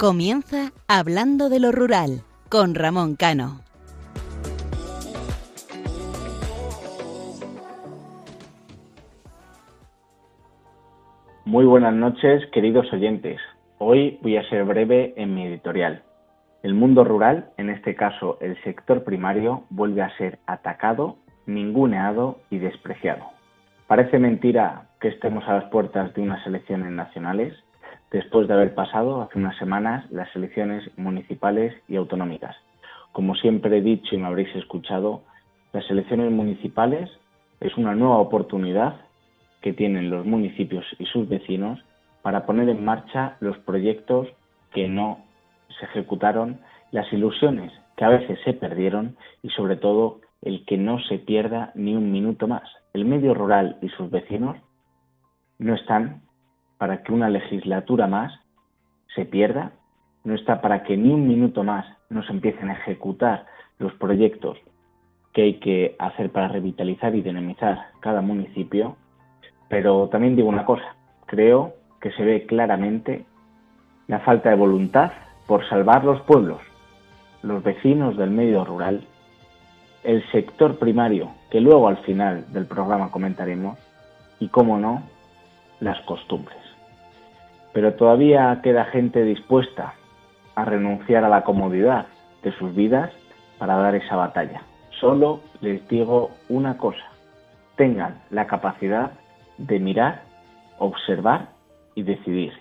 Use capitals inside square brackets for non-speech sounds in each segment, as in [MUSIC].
Comienza Hablando de lo Rural con Ramón Cano. Muy buenas noches, queridos oyentes. Hoy voy a ser breve en mi editorial. El mundo rural, en este caso el sector primario, vuelve a ser atacado, ninguneado y despreciado. Parece mentira que estemos a las puertas de unas elecciones nacionales, después de haber pasado hace unas semanas las elecciones municipales y autonómicas. Como siempre he dicho y me habréis escuchado, las elecciones municipales es una nueva oportunidad que tienen los municipios y sus vecinos para poner en marcha los proyectos que no se ejecutaron, las ilusiones que a veces se perdieron y sobre todo el que no se pierda ni un minuto más. El medio rural y sus vecinos no están para que una legislatura más se pierda, no está para que ni un minuto más no se empiecen a ejecutar los proyectos que hay que hacer para revitalizar y dinamizar cada municipio, pero también digo una cosa, creo que se ve claramente la falta de voluntad por salvar los pueblos, los vecinos del medio rural, el sector primario, que luego al final del programa comentaremos, y, cómo no, las costumbres. Pero todavía queda gente dispuesta a renunciar a la comodidad de sus vidas para dar esa batalla. Solo les digo una cosa, tengan la capacidad de mirar, observar y decidir.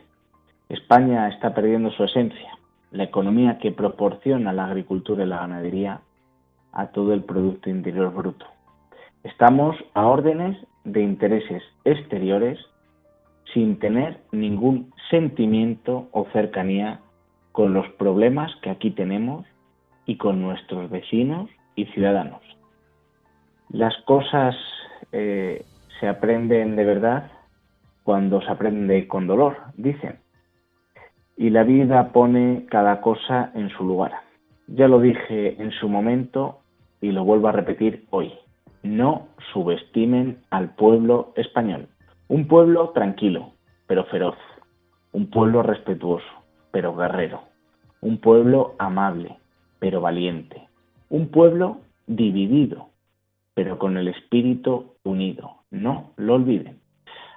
España está perdiendo su esencia, la economía que proporciona la agricultura y la ganadería a todo el Producto Interior Bruto. Estamos a órdenes de intereses exteriores sin tener ningún sentimiento o cercanía con los problemas que aquí tenemos y con nuestros vecinos y ciudadanos. Las cosas eh, se aprenden de verdad cuando se aprende con dolor, dicen y la vida pone cada cosa en su lugar. Ya lo dije en su momento y lo vuelvo a repetir hoy. No subestimen al pueblo español. Un pueblo tranquilo, pero feroz. Un pueblo respetuoso, pero guerrero. Un pueblo amable, pero valiente. Un pueblo dividido, pero con el espíritu unido. No lo olviden.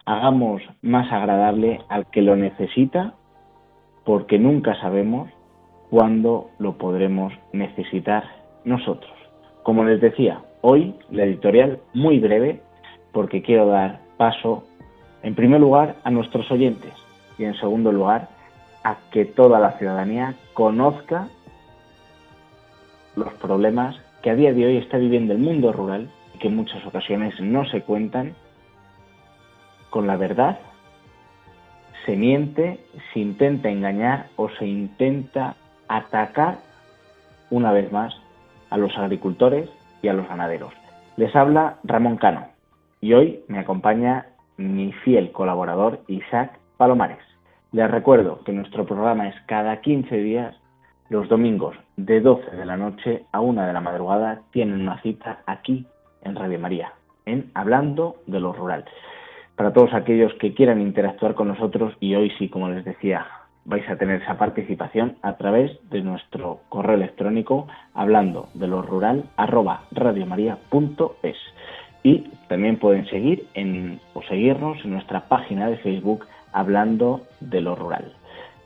Hagamos más agradable al que lo necesita porque nunca sabemos cuándo lo podremos necesitar nosotros. Como les decía, hoy la editorial muy breve porque quiero dar paso, en primer lugar, a nuestros oyentes y en segundo lugar, a que toda la ciudadanía conozca los problemas que a día de hoy está viviendo el mundo rural y que en muchas ocasiones no se cuentan con la verdad se miente, se intenta engañar o se intenta atacar una vez más a los agricultores y a los ganaderos. Les habla Ramón Cano y hoy me acompaña mi fiel colaborador Isaac Palomares. Les recuerdo que nuestro programa es cada 15 días, los domingos de 12 de la noche a 1 de la madrugada tienen una cita aquí en Radio María, en Hablando de lo Rural para todos aquellos que quieran interactuar con nosotros y hoy sí, como les decía, vais a tener esa participación a través de nuestro correo electrónico hablando de lo rural arroba radiomaria.es y también pueden seguir en, o seguirnos en nuestra página de Facebook hablando de lo rural.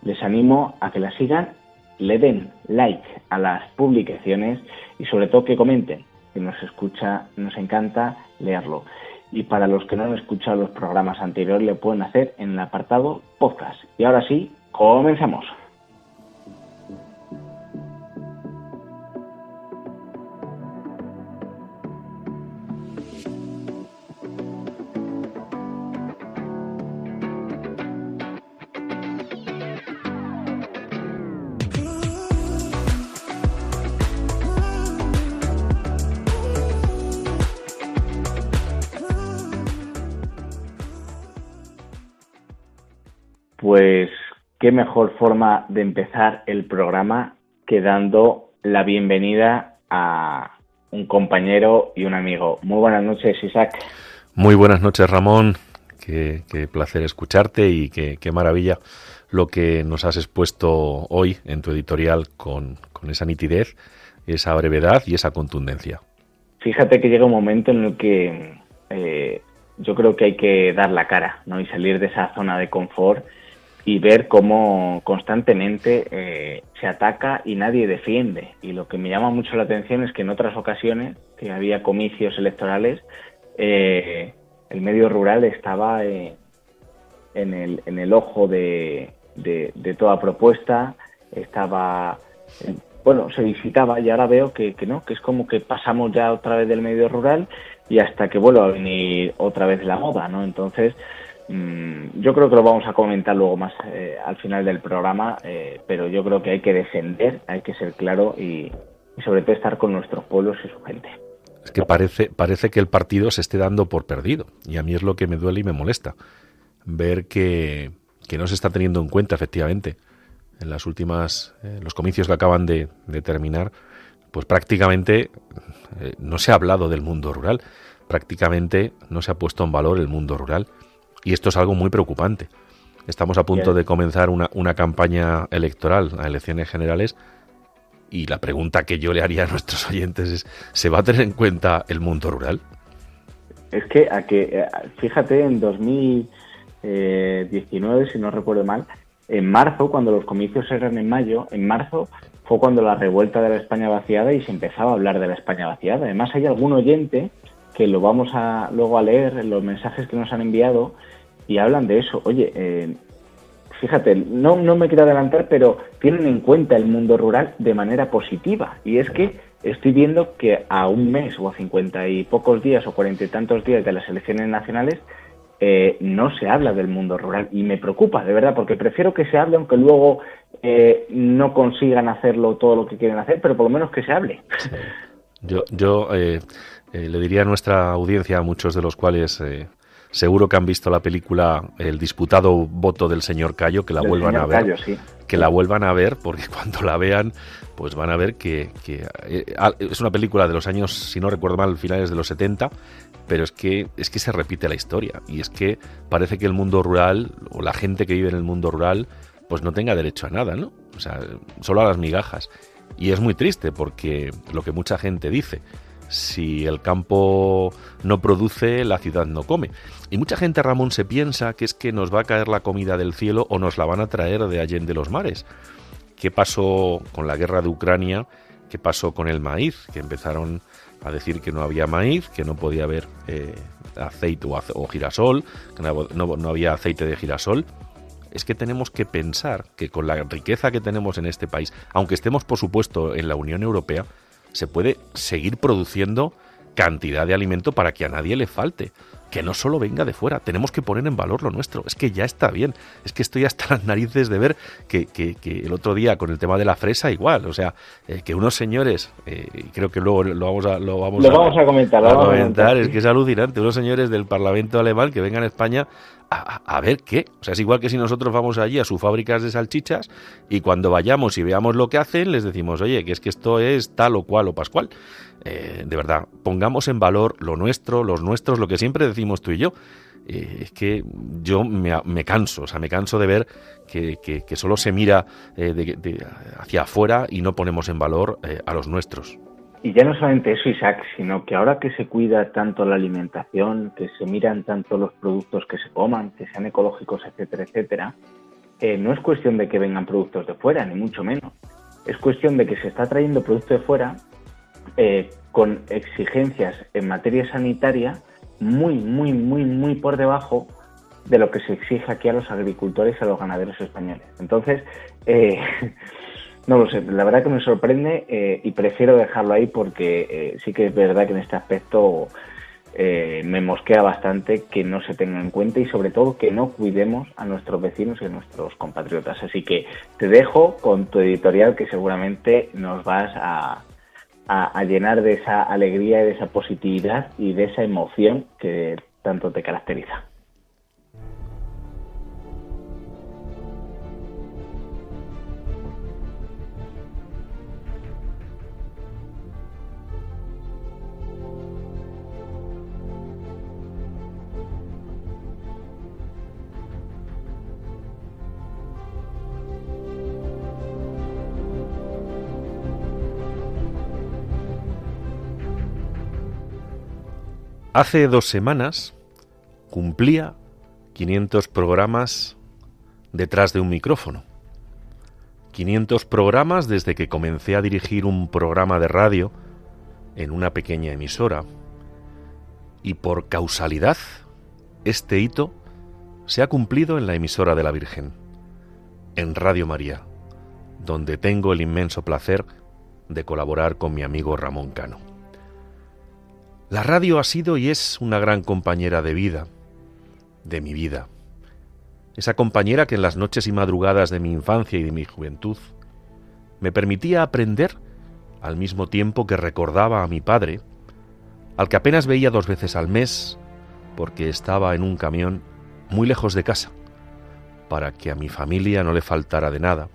Les animo a que la sigan, le den like a las publicaciones y sobre todo que comenten, que nos escucha, nos encanta leerlo y para los que no han escuchado los programas anteriores le pueden hacer en el apartado podcast. Y ahora sí, comenzamos. Qué mejor forma de empezar el programa que dando la bienvenida a un compañero y un amigo. Muy buenas noches, Isaac. Muy buenas noches, Ramón. Qué, placer escucharte y qué, maravilla lo que nos has expuesto hoy en tu editorial con, esa nitidez, esa brevedad y esa contundencia. Fíjate que llega un momento en el que eh, yo creo que hay que dar la cara ¿no? y salir de esa zona de confort y ver cómo constantemente eh, se ataca y nadie defiende. Y lo que me llama mucho la atención es que en otras ocasiones, que había comicios electorales, eh, el medio rural estaba en, el, en el ojo de, de, toda propuesta, estaba, bueno, se visitaba y ahora veo que, que no, que es como que pasamos ya otra vez del medio rural y hasta que vuelva a venir otra vez la moda, ¿no? Entonces, yo creo que lo vamos a comentar luego más eh, al final del programa, eh, pero yo creo que hay que defender, hay que ser claro y, sobre todo estar con nuestros pueblos y su gente. Es que parece, parece que el partido se esté dando por perdido y a mí es lo que me duele y me molesta. Ver que, que no se está teniendo en cuenta efectivamente en las últimas, eh, los comicios que acaban de, de terminar, pues prácticamente no se ha hablado del mundo rural, prácticamente no se ha puesto en valor el mundo rural. Y esto es algo muy preocupante. Estamos a punto de comenzar una, una campaña electoral a elecciones generales y la pregunta que yo le haría a nuestros oyentes es, ¿se va a tener en cuenta el mundo rural? Es que, a que eh, fíjate, en 2019, si no recuerdo mal, en marzo, cuando los comicios eran en mayo, en marzo fue cuando la revuelta de la España vaciada y se empezaba a hablar de la España vaciada. Además, hay algún oyente que lo vamos a luego a leer en los mensajes que nos han enviado y hablan de eso. Oye, eh, fíjate, no, no me quiero adelantar, pero tienen en cuenta el mundo rural de manera positiva. Y es que estoy viendo que a un mes o a cincuenta y pocos días o cuarenta y tantos días de las elecciones nacionales eh, no se habla del mundo rural y me preocupa, de verdad, porque prefiero que se hable aunque luego eh, no consigan hacerlo todo lo que quieren hacer, pero por lo menos que se hable. Yo, yo eh, le diría a nuestra audiencia, a muchos de los cuales seguro que han visto la película El disputado voto del señor Cayo, que la vuelvan a ver. Que la vuelvan a ver, porque [LAUGHS] cuando la vean, pues van a ver que, que, es una película de los años, si no recuerdo mal, finales de los 70, pero es que, es que se repite la historia y es que parece que el mundo rural o la gente que vive en el mundo rural pues no tenga derecho a nada, ¿no? O sea, solo a las migajas. Y es muy triste porque lo que mucha gente dice, si el campo no produce, la ciudad no come. Y mucha gente, Ramón, se piensa que es que nos va a caer la comida del cielo o nos la van a traer de allende los mares. ¿Qué pasó con la guerra de Ucrania? ¿Qué pasó con el maíz? Que empezaron a decir que no había maíz, que no podía haber eh, aceite o, girasol, que no, había aceite de girasol. Es que tenemos que pensar que con la riqueza que tenemos en este país, aunque estemos por supuesto en la Unión Europea, se puede seguir produciendo cantidad de alimento para que a nadie le falte. Que no solo venga de fuera, tenemos que poner en valor lo nuestro. Es que ya está bien, es que estoy hasta [LAUGHS] las narices de ver que, el otro día con el tema de la fresa igual, o sea, eh, que unos señores, eh, creo que luego lo vamos a, lo vamos a, comentar, a comentar, es que es alucinante, unos señores del Parlamento alemán que vengan a España a, ver qué. O sea, es igual que si nosotros vamos allí a sus fábricas de salchichas y cuando vayamos y veamos lo que hacen, les decimos, oye, que es que esto es tal o cual o pascual. Eh, de verdad, pongamos en valor lo nuestro, los nuestros, lo que siempre decimos tú y yo. Eh, es que yo me, canso, o sea, me canso de ver que, solo se mira eh, hacia afuera y no ponemos en valor a los nuestros. Y ya no solamente eso, Isaac, sino que ahora que se cuida tanto la alimentación, que se miran tanto los productos que se coman, que sean ecológicos, etcétera, etcétera, no es cuestión de que vengan productos de fuera, ni mucho menos. Es cuestión de que se está trayendo productos de fuera eh, con exigencias en materia sanitaria muy, muy, muy, muy por debajo de lo que se exige aquí a los agricultores y a los ganaderos españoles. Entonces, eh, [LAUGHS] no lo sé, la verdad que me sorprende eh, y prefiero dejarlo ahí porque sí que es verdad que en este aspecto me mosquea bastante que no se tenga en cuenta y sobre todo que no cuidemos a nuestros vecinos y a nuestros compatriotas. Así que te dejo con tu editorial que seguramente nos vas a, a, llenar de esa alegría y de esa positividad y de esa emoción que tanto te caracteriza. Hace dos semanas cumplía 500 programas detrás de un micrófono. 500 programas desde que comencé a dirigir un programa de radio en una pequeña emisora. Y por causalidad, este hito se ha cumplido en la emisora de la Virgen, en Radio María, donde tengo el inmenso placer de colaborar con mi amigo Ramón Cano. La radio ha sido y es una gran compañera de vida, de mi vida. Esa compañera que en las noches y madrugadas de mi infancia y de mi juventud me permitía aprender al mismo tiempo que recordaba a mi padre, al que apenas veía dos veces al mes porque estaba en un camión muy lejos de casa, para que a mi familia no le faltara de nada,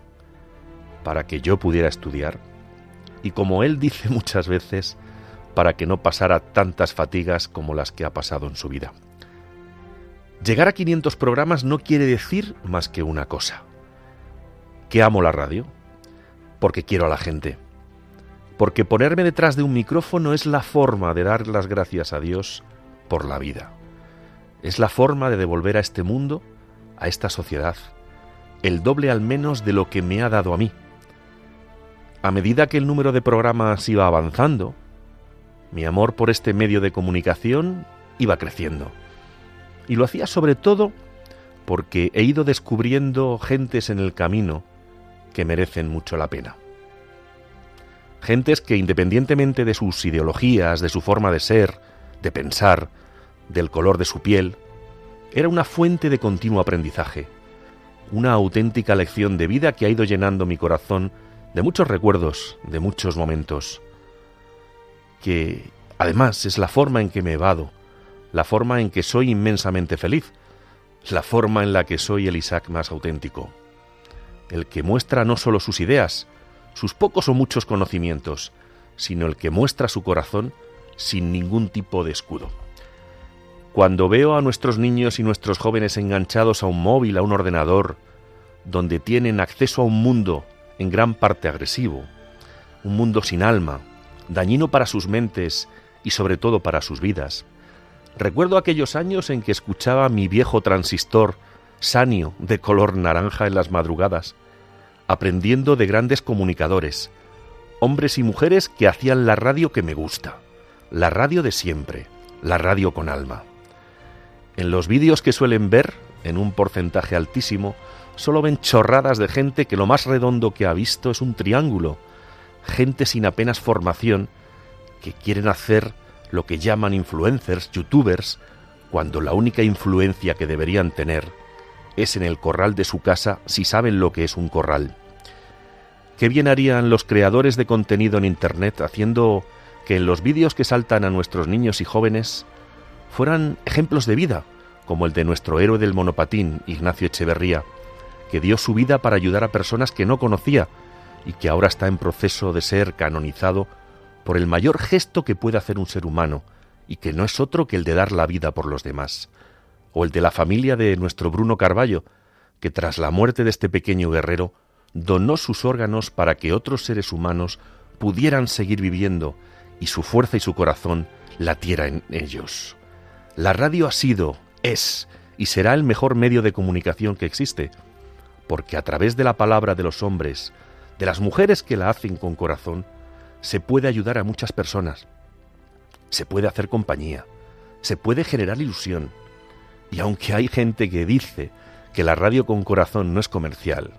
para que yo pudiera estudiar, y como él dice [LAUGHS] muchas veces, para que no pasara tantas fatigas como las que ha pasado en su vida. Llegar a 500 programas no quiere decir más que una cosa, que amo la radio, porque quiero a la gente, porque ponerme detrás de un micrófono es la forma de dar las gracias a Dios por la vida. Es la forma de devolver a este mundo, a esta sociedad, el doble al menos de lo que me ha dado a mí. A medida que el número de programas iba avanzando, mi amor por este medio de comunicación iba creciendo. Y lo hacía sobre todo porque he ido descubriendo gentes en el camino que merecen mucho la pena. Gentes que independientemente de sus ideologías, de su forma de ser, de pensar, del color de su piel, era una fuente de continuo aprendizaje, una auténtica lección de vida que ha ido llenando mi corazón de muchos recuerdos, de muchos momentos, que además es la forma en que me evado, la forma en que soy inmensamente feliz, la forma en la que soy el Isaac más auténtico, el que muestra no solo sus ideas, sus pocos o muchos conocimientos, sino el que muestra su corazón sin ningún tipo de escudo. Cuando veo a nuestros niños y nuestros jóvenes enganchados a un móvil, a un ordenador, donde tienen acceso a un mundo en gran parte agresivo, un mundo sin alma, dañino para sus mentes y sobre todo para sus vidas, recuerdo aquellos años en que escuchaba mi viejo transistor sanio de color naranja en las madrugadas, aprendiendo de grandes comunicadores, hombres y mujeres que hacían la radio que me gusta, la radio de siempre, la radio con alma. En los vídeos que suelen ver, en un porcentaje altísimo, solo ven chorradas de gente que lo más redondo que ha visto es un triángulo, gente sin apenas formación, que quieren hacer lo que llaman influencers, youtubers, cuando la única influencia que deberían tener es en el corral de su casa si saben lo que es un corral. ¿Qué bien harían los creadores de contenido en Internet haciendo que en los vídeos que saltan a nuestros niños y jóvenes fueran ejemplos de vida, como el de nuestro héroe del monopatín, Ignacio Echeverría, que dio su vida para ayudar a personas que no conocía y que ahora está en proceso de ser canonizado por el mayor gesto que puede hacer un ser humano, y que no es otro que el de dar la vida por los demás, o el de la familia de nuestro Bruno Carballo, que tras la muerte de este pequeño guerrero donó sus órganos para que otros seres humanos pudieran seguir viviendo y su fuerza y su corazón latiera en ellos. La radio ha sido, es y será el mejor medio de comunicación que existe, porque a través de la palabra de los hombres, de las mujeres que la hacen con corazón, se puede ayudar a muchas personas, se puede hacer compañía, se puede generar ilusión. Y aunque hay gente que dice que la radio con corazón no es comercial,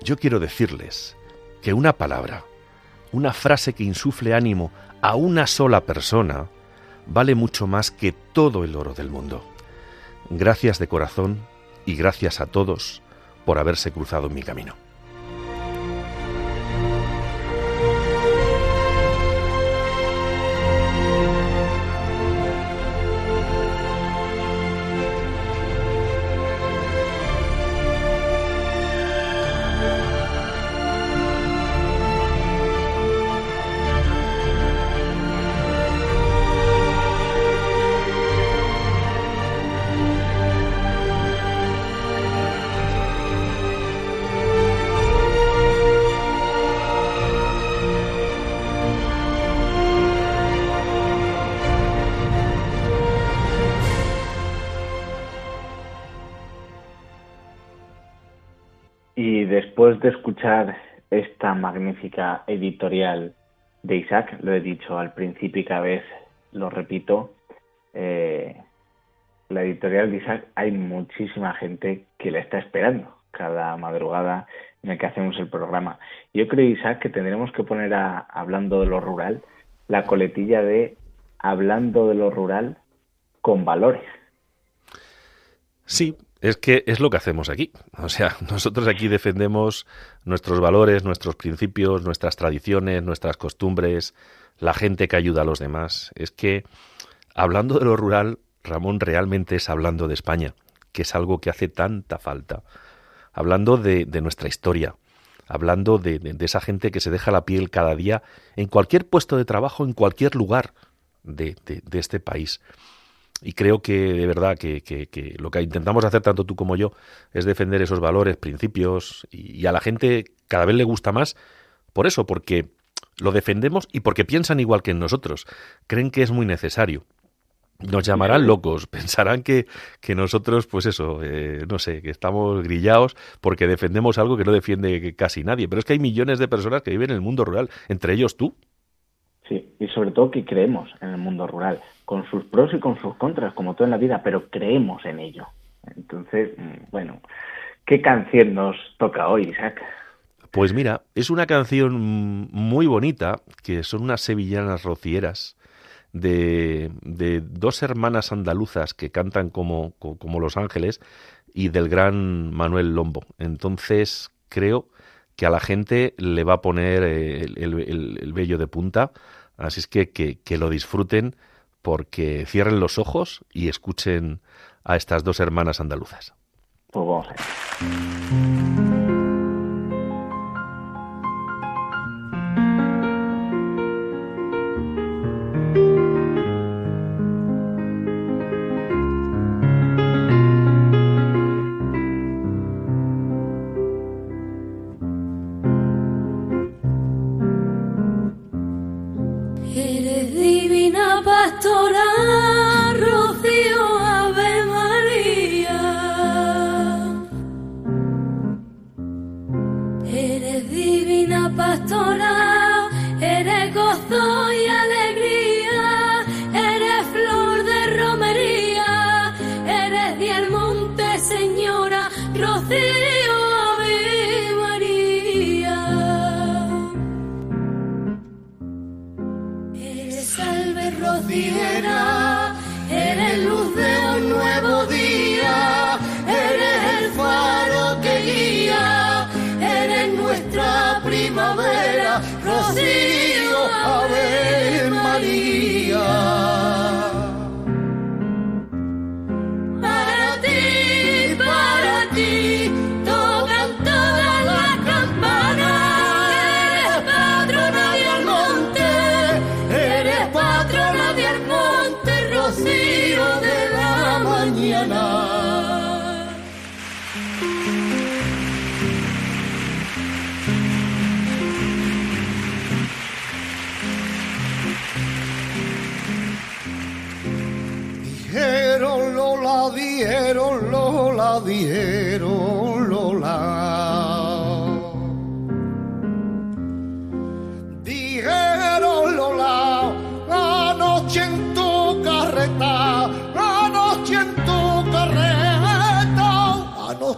yo quiero decirles que una palabra, una frase que insufle ánimo a una sola persona, vale mucho más que todo el oro del mundo. Gracias de corazón y gracias a todos por haberse cruzado en mi camino. Escuchar esta magnífica editorial de Isaac, lo he dicho al principio y cada vez lo repito, eh, la editorial de Isaac hay muchísima gente que la está esperando cada madrugada en el que hacemos el programa. Yo creo, Isaac, que tendremos que poner a, hablando de lo rural la coletilla de hablando de lo rural con valores. Sí, es que es lo que hacemos aquí. O sea, [LAUGHS] nosotros aquí defendemos nuestros valores, nuestros principios, nuestras tradiciones, nuestras costumbres, la gente que ayuda a los demás. Es que hablando de lo rural, Ramón realmente es hablando de España, que es algo que hace tanta falta. Hablando de, nuestra historia, hablando de, esa gente que se deja la piel cada día en cualquier puesto de trabajo, en cualquier lugar de, este país. Y creo que de verdad que, lo que intentamos hacer tanto tú como yo es defender esos valores, principios, y, a la gente cada vez le gusta más por eso, porque lo defendemos y porque piensan igual que en nosotros, creen que es muy necesario. Nos llamarán locos, [LAUGHS] pensarán que, que nosotros, pues eso, eh, no sé, que estamos grillados porque defendemos algo que no defiende casi nadie. Pero es que hay millones de personas que viven en el mundo rural, entre ellos tú. Sí, y sobre todo que creemos en el mundo rural, con sus pros y con sus contras, como todo en la vida, pero creemos en ello. Entonces, mm, bueno, ¿qué canción nos toca hoy, Isaac? Pues mira, es una canción muy bonita, que son unas sevillanas rocieras, de, de dos hermanas andaluzas que cantan como, como Los Ángeles y del gran Manuel Lombo. Entonces, creo que a la gente le va a poner el, el, el, vello de punta. Así es que, que, que, lo disfruten porque cierren los ojos y escuchen a estas dos hermanas andaluzas. Pues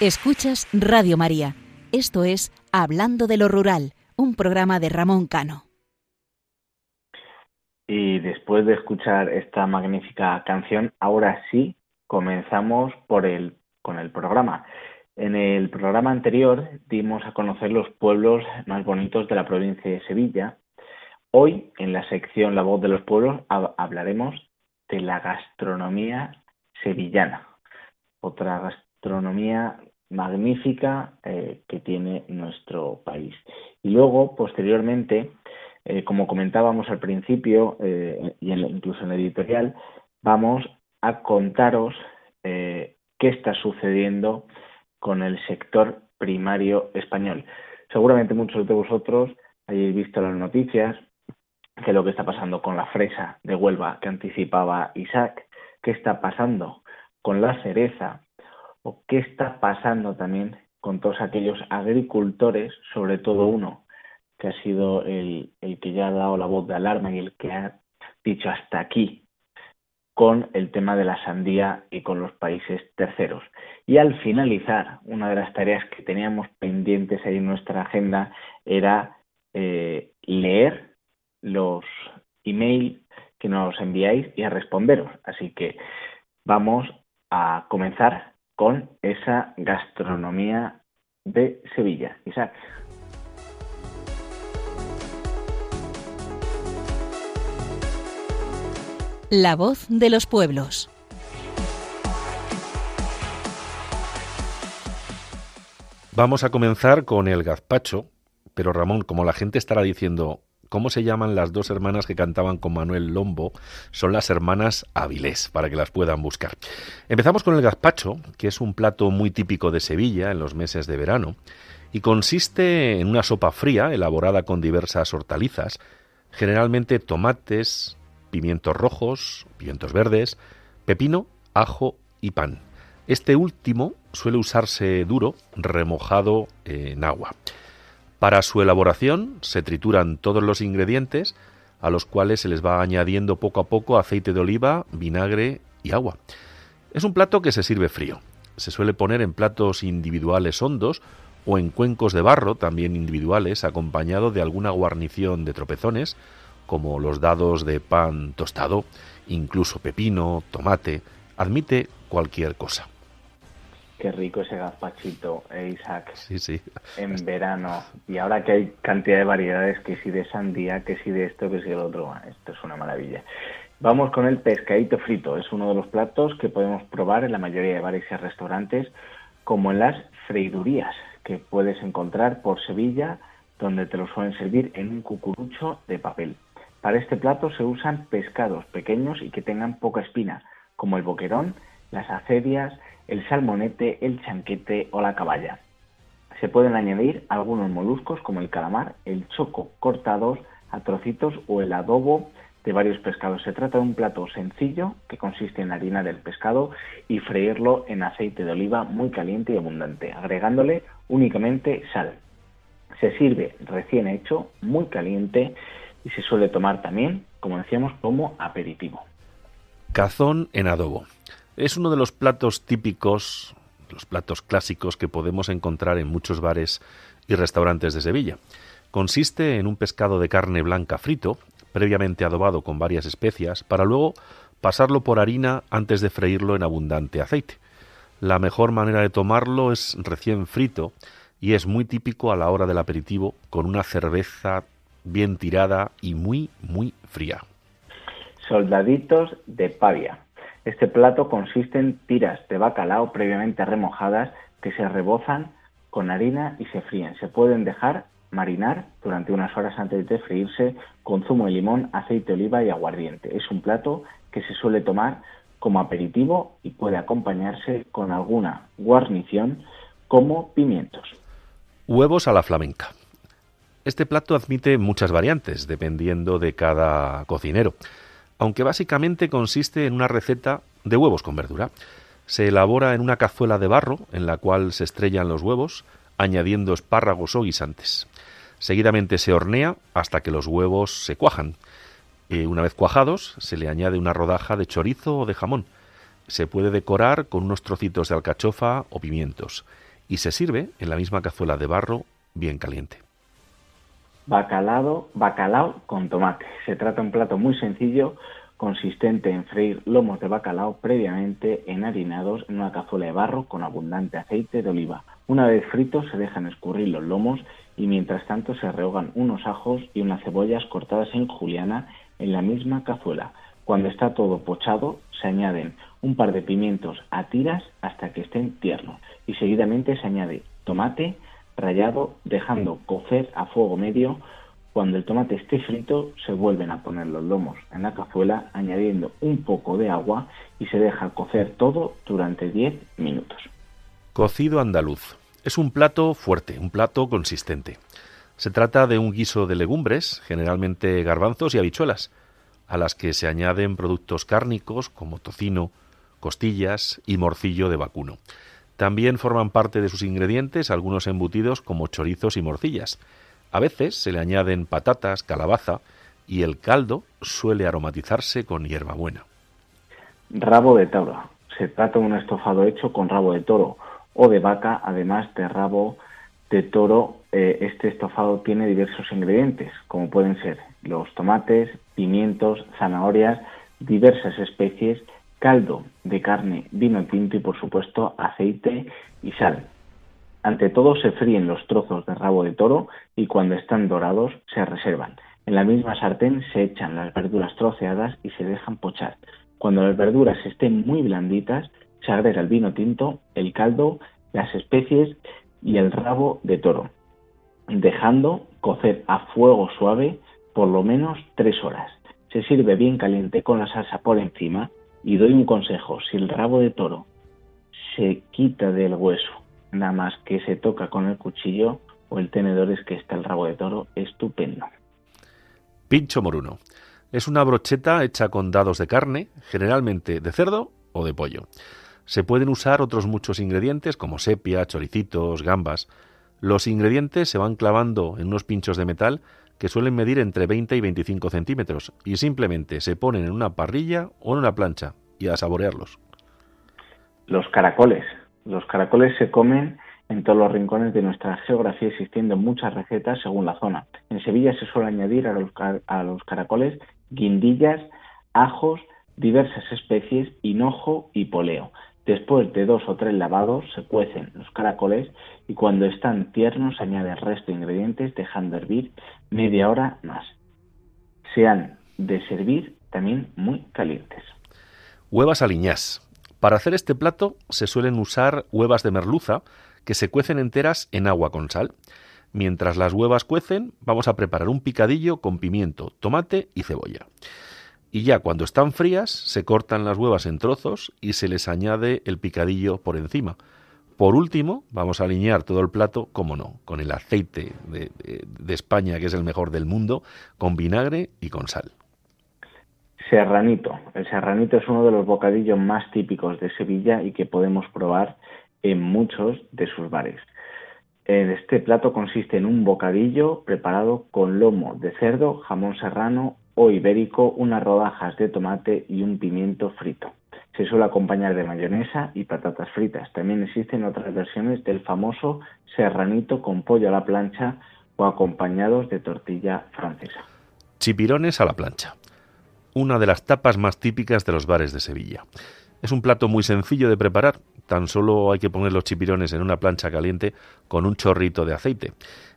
Escuchas Radio María. Esto es Hablando de lo Rural un programa de Ramón Cano. Y después de escuchar esta magnífica canción, ahora sí comenzamos con el programa. En el programa anterior dimos a conocer los pueblos más bonitos de la provincia de Sevilla. Hoy, en la sección La voz de los pueblos, hablaremos de la gastronomía sevillana, otra gastronomía magnífica eh, que tiene nuestro país. Y luego, posteriormente, eh, como comentábamos al principio eh, y incluso en la editorial, vamos a contaros qué está sucediendo con el sector primario español. Seguramente muchos de vosotros hayáis visto las noticias de lo que está pasando con la fresa de Huelva que anticipaba Isaac, qué está pasando con la cereza o qué está pasando también con todos aquellos agricultores, sobre todo uno que ha sido el, el que ya ha dado la voz de alarma y el que ha dicho hasta aquí con el tema de la sandía y con los países terceros. Y al finalizar, una de las tareas que teníamos pendientes ahí en nuestra agenda era eh, leer los emails que nos enviáis y a responderos. Así que vamos a comenzar con esa gastronomía de Sevilla. Isaac. La voz de los pueblos. Vamos a comenzar con el gazpacho, pero Ramón, como la gente estará diciendo, ¿cómo se llaman las dos hermanas que cantaban con Manuel Lombo? Son las hermanas Avilés, para que las puedan buscar. Empezamos con el gazpacho, que es un plato muy típico de Sevilla en los meses de verano, y consiste en una sopa fría elaborada con diversas hortalizas, generalmente tomates, pimientos rojos, pimientos verdes, pepino, ajo y pan. Este último suele usarse duro, remojado en agua. Para su elaboración se trituran todos los ingredientes, a los cuales se les va añadiendo poco a poco aceite de oliva, vinagre y agua. Es un plato que se sirve frío. Se suele poner en platos individuales hondos o en cuencos de barro, también individuales, acompañado de alguna guarnición de tropezones como los dados de pan tostado, incluso pepino, tomate, admite cualquier cosa. Qué rico ese gazpachito, eh, Isaac. Sí, sí. En verano. Y ahora que hay cantidad de variedades, que si de sandía, que si de esto, que si de otro, esto es una maravilla. Vamos con el pescadito frito. Es uno de los platos que podemos probar en la mayoría de bares y restaurantes, como en las freidurías, que puedes encontrar por Sevilla, donde te lo suelen servir en un cucurucho de papel. Para este plato se usan pescados pequeños y que tengan poca espina, como el boquerón, las acedias, el salmonete, el chanquete o la caballa. Se pueden añadir algunos moluscos como el calamar, el choco cortados a trocitos o el adobo de varios pescados. Se trata de un plato sencillo que consiste en harina del pescado y freírlo en aceite de oliva muy caliente y abundante, agregándole únicamente sal. Se sirve recién hecho, muy caliente y se suele tomar también, como decíamos, como aperitivo. Cazón en adobo. Es uno de los platos típicos, los platos clásicos que podemos encontrar en muchos bares y restaurantes de Sevilla. Consiste en un pescado de carne blanca frito, previamente adobado con varias especias, para luego pasarlo por harina antes de freírlo en abundante aceite. La mejor manera de tomarlo es recién frito y es muy típico a la hora del aperitivo con una cerveza bien tirada y muy, muy fría. Soldaditos de pavia. Este plato consiste en tiras de bacalao previamente remojadas que se rebozan con harina y se fríen. Se pueden dejar marinar durante unas horas antes de freírse con zumo de limón, aceite de oliva y aguardiente. Es un plato que se suele tomar como aperitivo y puede acompañarse con alguna guarnición como pimientos. Huevos a la flamenca. Este plato admite muchas variantes, dependiendo de cada cocinero, aunque básicamente consiste en una receta de huevos con verdura. Se elabora en una cazuela de barro en la cual se estrellan los huevos, añadiendo espárragos o guisantes. Seguidamente se hornea hasta que los huevos se cuajan. Y una vez cuajados, se le añade una rodaja de chorizo o de jamón. Se puede decorar con unos trocitos de alcachofa o pimientos y se sirve en la misma cazuela de barro bien caliente bacalao, bacalao con tomate. Se trata de un plato muy sencillo consistente en freír lomos de bacalao previamente enharinados en una cazuela de barro con abundante aceite de oliva. Una vez fritos se dejan escurrir los lomos y mientras tanto se rehogan unos ajos y unas cebollas cortadas en juliana en la misma cazuela. Cuando está todo pochado, se añaden un par de pimientos a tiras hasta que estén tiernos y seguidamente se añade tomate rallado dejando cocer a fuego medio cuando el tomate esté frito, se vuelven a poner los lomos en la cazuela añadiendo un poco de agua y se deja cocer todo durante 10 minutos. Cocido andaluz. Es un plato fuerte, un plato consistente. Se trata de un guiso de legumbres, generalmente garbanzos y habichuelas, a las que se añaden productos cárnicos como tocino, costillas y morcillo de vacuno. También forman parte de sus ingredientes algunos embutidos como chorizos y morcillas. A veces se le añaden patatas, calabaza y el caldo suele aromatizarse con hierbabuena. Rabo de toro. Se trata de un estofado hecho con rabo de toro o de vaca, además de rabo de toro. Eh, este estofado tiene diversos ingredientes, como pueden ser los tomates, pimientos, zanahorias, diversas especies, caldo de carne, vino tinto y por supuesto aceite y sal. Ante todo se fríen los trozos de rabo de toro y cuando están dorados se reservan. En la misma sartén se echan las verduras troceadas y se dejan pochar. Cuando las verduras estén muy blanditas, se agrega el vino tinto, el caldo, las especies y el rabo de toro, dejando cocer a fuego suave por lo menos tres horas. Se sirve bien caliente con la salsa por encima y doy un consejo, si el rabo de toro se quita del hueso nada más que se toca con el cuchillo o el tenedor es que está el rabo de toro estupendo. Pincho moruno. Es una brocheta hecha con dados de carne, generalmente de cerdo o de pollo. Se pueden usar otros muchos ingredientes como sepia, choricitos, gambas. Los ingredientes se van clavando en unos pinchos de metal que suelen medir entre 20 y 25 centímetros y simplemente se ponen en una parrilla o en una plancha y a saborearlos. Los caracoles. Los caracoles se comen en todos los rincones de nuestra geografía, existiendo muchas recetas según la zona. En Sevilla se suele añadir a los, caracoles guindillas, ajos, diversas especies, hinojo y poleo. Después de dos o tres lavados se cuecen los caracoles y cuando están tiernos se añade el resto de ingredientes dejando hervir media hora más. Se han de servir también muy calientes. Huevas aliñás. Para hacer este plato se suelen usar huevas de merluza que se cuecen enteras en agua con sal. Mientras las huevas cuecen, vamos a preparar un picadillo con pimiento, tomate y cebolla. Y ya cuando están frías, se cortan las huevas en trozos y se les añade el picadillo por encima. Por último, vamos a alinear todo el plato, como no, con el aceite de, de España, que es el mejor del mundo, con vinagre y con sal. Serranito. El serranito es uno de los bocadillos más típicos de Sevilla y que podemos probar en muchos de sus bares. Este plato consiste en un bocadillo preparado con lomo de cerdo, jamón serrano o ibérico, unas rodajas de tomate y un pimiento frito. Se suele acompañar de mayonesa y patatas fritas. También existen otras versiones del famoso serranito con pollo a la plancha o acompañados de tortilla francesa. Chipirones a la plancha una de las tapas más típicas de los bares de Sevilla. Es un plato muy sencillo de preparar, tan solo hay que poner los chipirones en una plancha caliente con un chorrito de aceite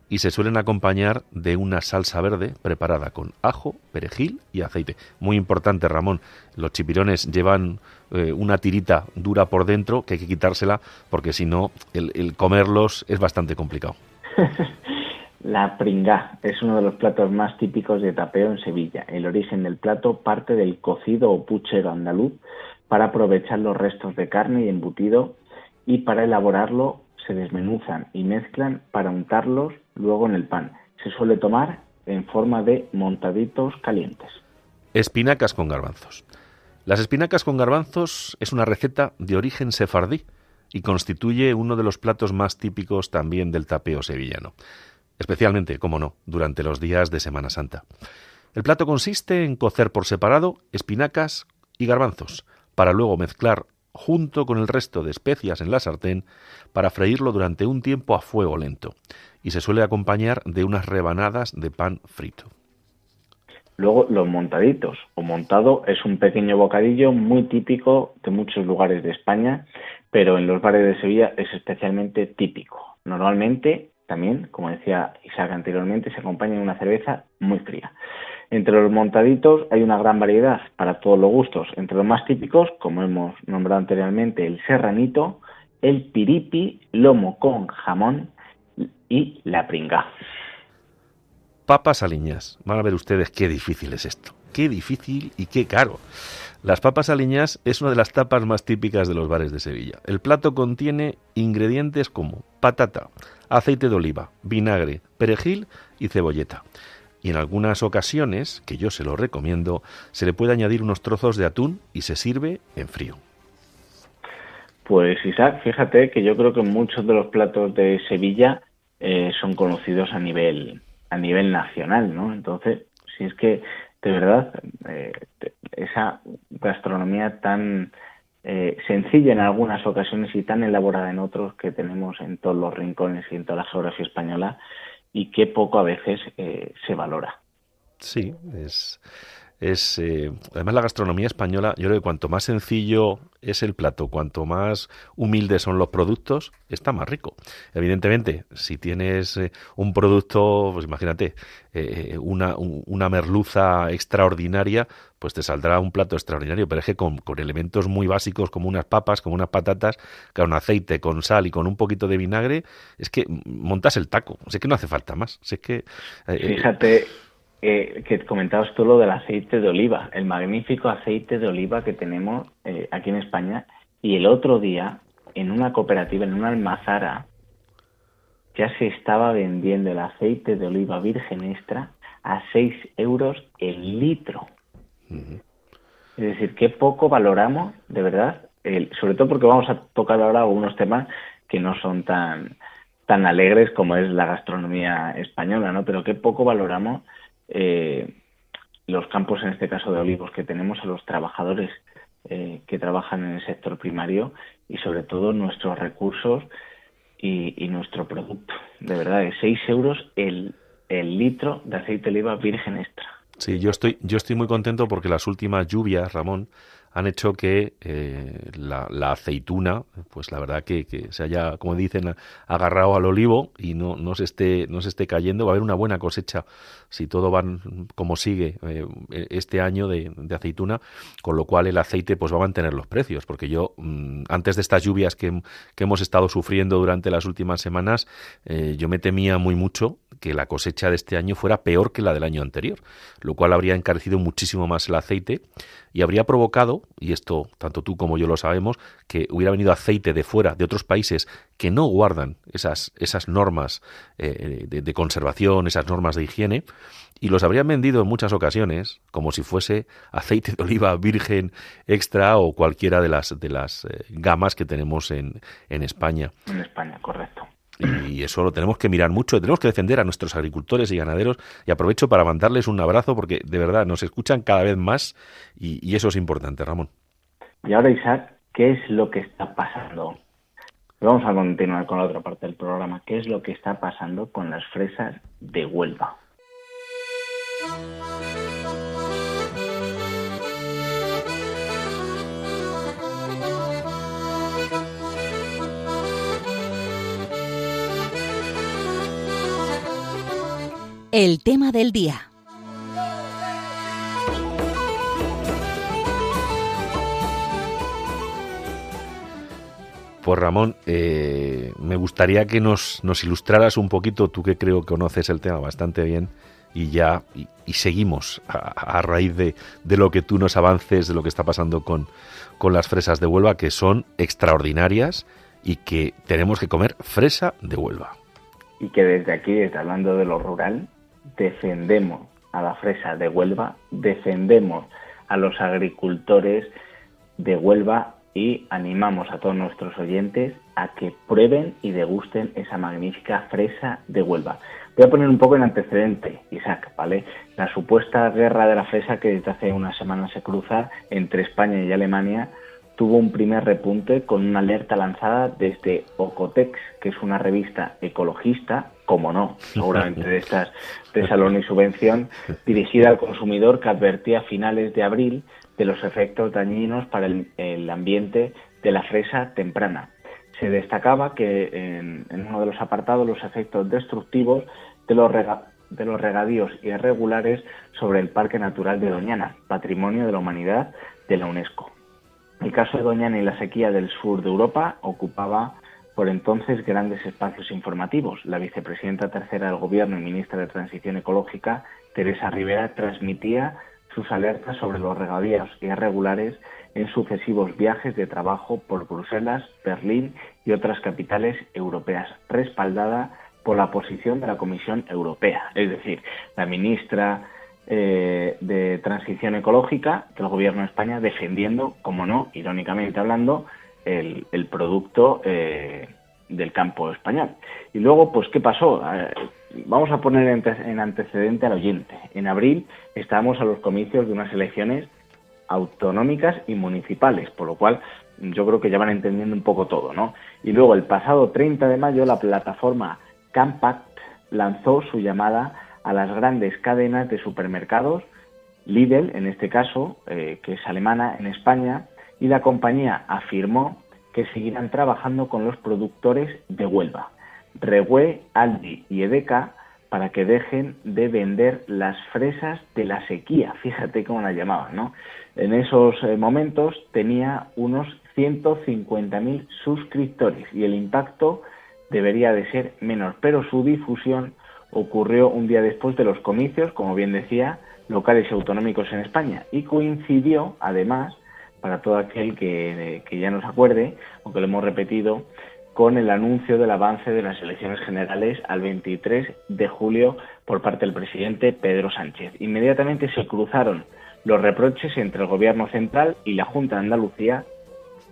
y se suelen acompañar de una salsa verde preparada con ajo, perejil y aceite. Muy importante, Ramón, los chipirones llevan eh, una tirita dura por dentro que hay que quitársela porque si no el comerlos es bastante complicado. [LAUGHS] La pringá es uno de los platos más típicos de tapeo en Sevilla. El origen del plato parte del cocido o puchero andaluz para aprovechar los restos de carne y embutido y para elaborarlo se desmenuzan y mezclan para untarlos luego en el pan. Se suele tomar en forma de montaditos calientes. Espinacas con garbanzos. Las espinacas con garbanzos es una receta de origen sefardí y constituye uno de los platos más típicos también del tapeo sevillano especialmente, como no, durante los días de Semana Santa. El plato consiste en cocer por separado espinacas y garbanzos, para luego mezclar junto con el resto de especias en la sartén para freírlo durante un tiempo a fuego lento, y se suele acompañar de unas rebanadas de pan frito. Luego los montaditos, o montado es un pequeño bocadillo muy típico de muchos lugares de España, pero en los bares de Sevilla es especialmente típico. Normalmente también, como decía Isaac anteriormente, se acompaña de una cerveza muy fría. Entre los montaditos hay una gran variedad para todos los gustos. Entre los más típicos, como hemos nombrado anteriormente, el serranito, el piripi, lomo con jamón y la pringa. Papas aliñas. Van a ver ustedes qué difícil es esto. Qué difícil y qué caro. Las papas aliñas es una de las tapas más típicas de los bares de Sevilla. El plato contiene ingredientes como patata, aceite de oliva, vinagre, perejil y cebolleta. Y en algunas ocasiones, que yo se lo recomiendo, se le puede añadir unos trozos de atún y se sirve en frío. Pues Isaac, fíjate que yo creo que muchos de los platos de Sevilla eh, son conocidos a nivel a nivel nacional, ¿no? Entonces, si es que de verdad eh, esa gastronomía tan eh, sencilla en algunas ocasiones y tan elaborada en otros que tenemos en todos los rincones y en toda la geografía española y que poco a veces eh, se valora. Sí, es es eh, además la gastronomía española yo creo que cuanto más sencillo es el plato cuanto más humildes son los productos está más rico. Evidentemente si tienes eh, un producto pues imagínate eh, una, una merluza extraordinaria pues te saldrá un plato extraordinario pero es que con, con, elementos muy básicos como unas papas como unas patatas con aceite con sal y con un poquito de vinagre es que montas el taco es que no hace falta más es que fíjate eh, que comentabas tú lo del aceite de oliva, el magnífico aceite de oliva que tenemos eh, aquí en España. Y el otro día, en una cooperativa, en una almazara, ya se estaba vendiendo el aceite de oliva virgen extra a 6 euros el litro. Es decir, qué poco valoramos, de verdad, el, sobre todo porque vamos a tocar ahora algunos temas que no son tan, tan alegres como es la gastronomía española, ¿no? Pero qué poco valoramos eh, los campos, en este caso de olivos, que tenemos a los trabajadores eh, que trabajan en el sector primario y sobre todo nuestros recursos y, nuestro producto. De verdad, es 6 euros el, el litro de aceite de oliva virgen extra. Sí, yo estoy, yo estoy muy contento porque las últimas lluvias, Ramón, han hecho que eh, la, aceituna, pues la verdad que, se haya, como dicen, agarrado al olivo y no, no, se esté, no se esté cayendo. Va a haber una buena cosecha si todo va como sigue eh, este año de, aceituna, con lo cual el aceite pues va a mantener los precios, porque yo mm, antes de estas lluvias que, hemos estado sufriendo durante las últimas semanas, eh, yo me temía muy mucho que la cosecha de este año fuera peor que la del año anterior, lo cual habría encarecido muchísimo más el aceite y habría provocado, y esto tanto tú como yo lo sabemos, que hubiera venido aceite de fuera, de otros países que no guardan esas, esas normas eh, de, conservación, esas normas de higiene, y los habrían vendido en muchas ocasiones como si fuese aceite de oliva virgen extra o cualquiera de las, de las eh, gamas que tenemos en, en España. En España, correcto. Y eso lo tenemos que mirar mucho. Tenemos que defender a nuestros agricultores y ganaderos. Y aprovecho para mandarles un abrazo porque de verdad nos escuchan cada vez más y, eso es importante, Ramón. Y ahora, Isaac, ¿qué es lo que está pasando? Vamos a continuar con la otra parte del programa. ¿Qué es lo que está pasando con las fresas de Huelva? El tema del día. Pues Ramón, eh, me gustaría que nos, ilustraras un poquito, tú que creo que conoces el tema bastante bien, y ya y, seguimos a, raíz de, lo que tú nos avances, de lo que está pasando con, con las fresas de Huelva, que son extraordinarias y que tenemos que comer fresa de Huelva. Y que desde aquí, desde hablando de lo rural, defendemos a la fresa de Huelva, defendemos a los agricultores de Huelva y animamos a todos nuestros oyentes a que prueben y degusten esa magnífica fresa de Huelva. Voy a poner un poco en antecedente, Isaac, ¿vale? La supuesta guerra de la fresa que desde hace unas semanas se cruza entre España y Alemania tuvo un primer repunte con una alerta lanzada desde Ocotex, que es una revista ecologista como no, [LAUGHS] seguramente de estas de Salón y Subvención, [LAUGHS] dirigida al consumidor que advertía a finales de abril de los efectos dañinos para el, ambiente de la fresa temprana. Se destacaba que en, uno de los apartados los efectos destructivos de los, de los regadíos irregulares sobre el Parque Natural de Doñana, Patrimonio de la Humanidad de la UNESCO. El caso de Doñana y la sequía del sur de Europa ocupaba por entonces grandes espacios informativos. La vicepresidenta tercera del Gobierno y ministra de Transición Ecológica, Teresa Rivera, transmitía sus alertas sobre los regadíos irregulares en sucesivos viajes de trabajo por Bruselas, Berlín y otras capitales europeas, respaldada por la posición de la Comisión Europea. Es decir, la ministra eh, de Transición Ecológica del Gobierno de España defendiendo, como no, irónicamente hablando, el, producto eh, del campo español. Y luego, pues, ¿qué pasó? Eh, vamos a poner en antecedente al oyente. En abril estábamos a los comicios de unas elecciones autonómicas y municipales, por lo cual yo creo que ya van entendiendo un poco todo, ¿no? Y luego, el pasado 30 de mayo, la plataforma Campact lanzó su llamada a las grandes cadenas de supermercados, Lidl, en este caso, eh, que es alemana en España, y la compañía afirmó que seguirán trabajando con los productores de Huelva, Regue, Aldi y Edeka, para que dejen de vender las fresas de la sequía. Fíjate cómo la llamaban, ¿no? En esos eh, momentos tenía unos 150.000 suscriptores y el impacto debería de ser menor, pero su difusión ocurrió un día después de los comicios, como bien decía, locales y autonómicos en España y coincidió además para todo aquel que, ya nos acuerde, aunque lo hemos repetido, con el anuncio del avance de las elecciones generales al 23 de julio por parte del presidente Pedro Sánchez. Inmediatamente se cruzaron los reproches entre el Gobierno central y la Junta de Andalucía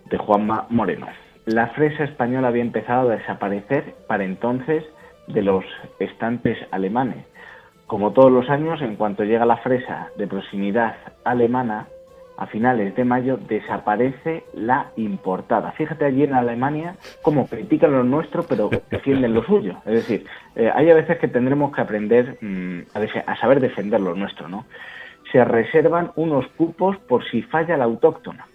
de Juanma Moreno. La fresa española había empezado a desaparecer para entonces de los estantes alemanes. Como todos los años, en cuanto llega la fresa de proximidad alemana, a finales de mayo desaparece la importada. Fíjate allí en Alemania cómo critican lo nuestro pero [LAUGHS] defienden lo suyo. Es decir, eh, hay a veces que tendremos que aprender mm, a, saber defender lo nuestro, ¿no? Se reservan unos cupos por si falla la autóctona.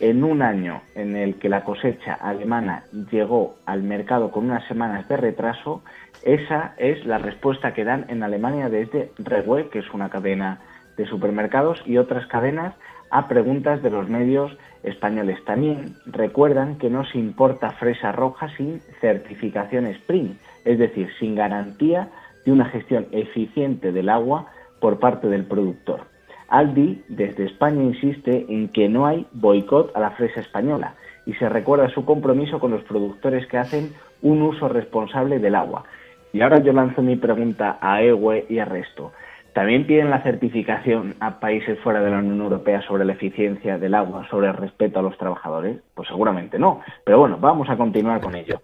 En un año en el que la cosecha alemana llegó al mercado con unas semanas de retraso, esa es la respuesta que dan en Alemania desde Rewe, que es una cadena de supermercados, y otras cadenas a preguntas de los medios españoles. También recuerdan que no se importa fresa roja sin certificación Spring, es decir, sin garantía de una gestión eficiente del agua por parte del productor. Aldi desde España insiste en que no hay boicot a la fresa española y se recuerda su compromiso con los productores que hacen un uso responsable del agua. Y ahora yo lanzo mi pregunta a EWE y a Resto. También piden la certificación a países fuera de la Unión Europea sobre la eficiencia del agua, sobre el respeto a los trabajadores. Pues seguramente no. Pero bueno, vamos a continuar con ello.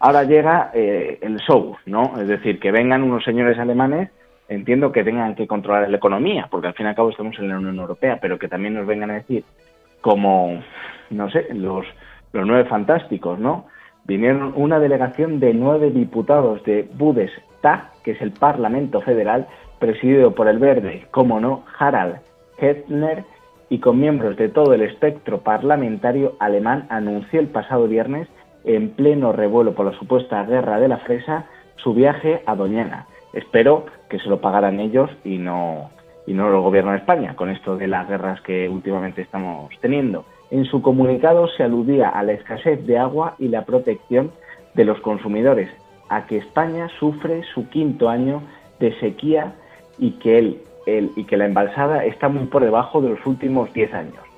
Ahora llega eh, el show, ¿no? Es decir, que vengan unos señores alemanes, entiendo que tengan que controlar la economía, porque al fin y al cabo estamos en la Unión Europea, pero que también nos vengan a decir, como, no sé, los, los nueve fantásticos, ¿no? Vinieron una delegación de nueve diputados de Bundestag, que es el Parlamento Federal, presidido por el verde, como no, Harald Hettner, y con miembros de todo el espectro parlamentario alemán, anunció el pasado viernes, en pleno revuelo por la supuesta guerra de la fresa, su viaje a Doñana. Espero que se lo pagaran ellos y no, y no el gobierno de España, con esto de las guerras que últimamente estamos teniendo. En su comunicado se aludía a la escasez de agua y la protección de los consumidores, a que España sufre su quinto año de sequía y que, él, y que la embalsada está muy por debajo de los últimos 10 años.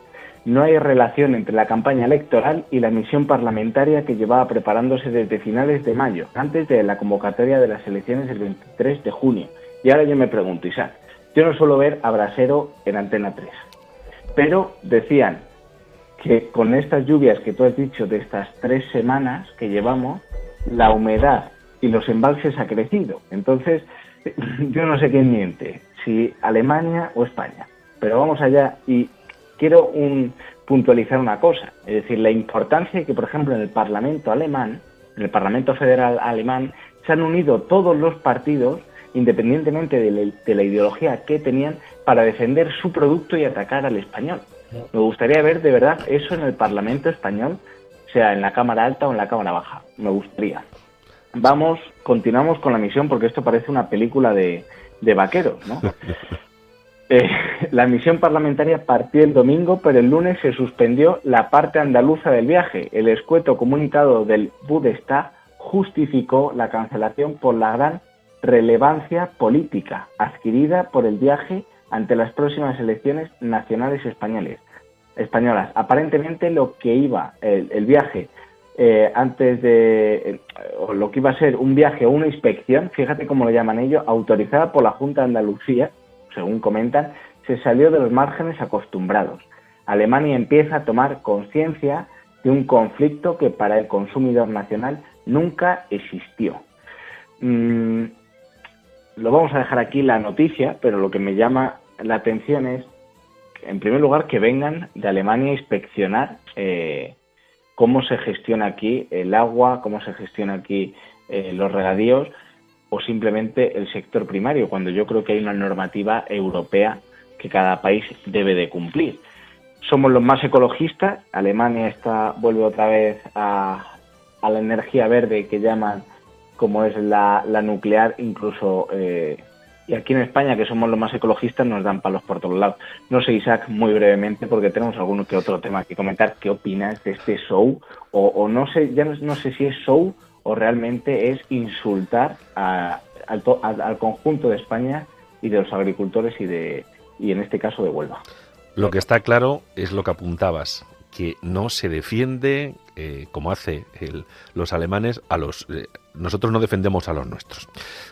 No hay relación entre la campaña electoral y la misión parlamentaria que llevaba preparándose desde finales de mayo, antes de la convocatoria de las elecciones del 23 de junio. Y ahora yo me pregunto, Isaac, yo no suelo ver a Brasero en Antena 3, pero decían que con estas lluvias que tú has dicho de estas tres semanas que llevamos, la humedad y los embalses ha crecido. Entonces, [LAUGHS] yo no sé quién miente, si Alemania o España. Pero vamos allá y quiero un, puntualizar una cosa, es decir, la importancia que, por ejemplo, en el Parlamento alemán, en el Parlamento Federal alemán, se han unido todos los partidos, independientemente de la, ideología que tenían, para defender su producto y atacar al español. Me gustaría ver de verdad eso en el Parlamento español, sea en la Cámara Alta o en la Cámara Baja. Me gustaría. Vamos, continuamos con la misión porque esto parece una película de, de vaqueros, ¿no? [LAUGHS] Eh, la misión parlamentaria partió el domingo, pero el lunes se suspendió la parte andaluza del viaje. El escueto comunicado del Bundestag justificó la cancelación por la gran relevancia política adquirida por el viaje ante las próximas elecciones nacionales españoles, españolas. Aparentemente lo que iba el, viaje eh, antes de o lo que iba a ser un viaje o una inspección, fíjate cómo lo llaman ellos, autorizada por la Junta de Andalucía, según comentan, se salió de los márgenes acostumbrados. Alemania empieza a tomar conciencia de un conflicto que para el consumidor nacional nunca existió. Mm, lo vamos a dejar aquí la noticia, pero lo que me llama la atención es, en primer lugar, que vengan de Alemania a inspeccionar eh, cómo se gestiona aquí el agua, cómo se gestiona aquí eh, los regadíos o simplemente el sector primario, cuando yo creo que hay una normativa europea que cada país debe de cumplir. Somos los más ecologistas, Alemania está, vuelve otra vez a, la energía verde que llaman como es la, nuclear, incluso eh, y aquí en España, que somos los más ecologistas, nos dan palos por todos lados. No sé, Isaac, muy brevemente, porque tenemos algún que otro tema que comentar. ¿Qué opinas de este show? O, no sé, ya no, sé si es show o realmente es insultar al, al, conjunto de España y de los agricultores y de y en este caso de Huelva. Lo que está claro es lo que apuntabas, que no se defiende eh, como hace los alemanes a los eh, nosotros no defendemos a los nuestros.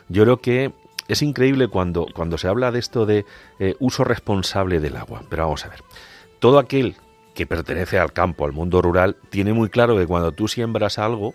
Yo creo que es increíble cuando, cuando se habla de esto de eh, uso responsable del agua. Pero vamos a ver, todo aquel que pertenece al campo, al mundo rural, tiene muy claro que cuando tú siembras algo,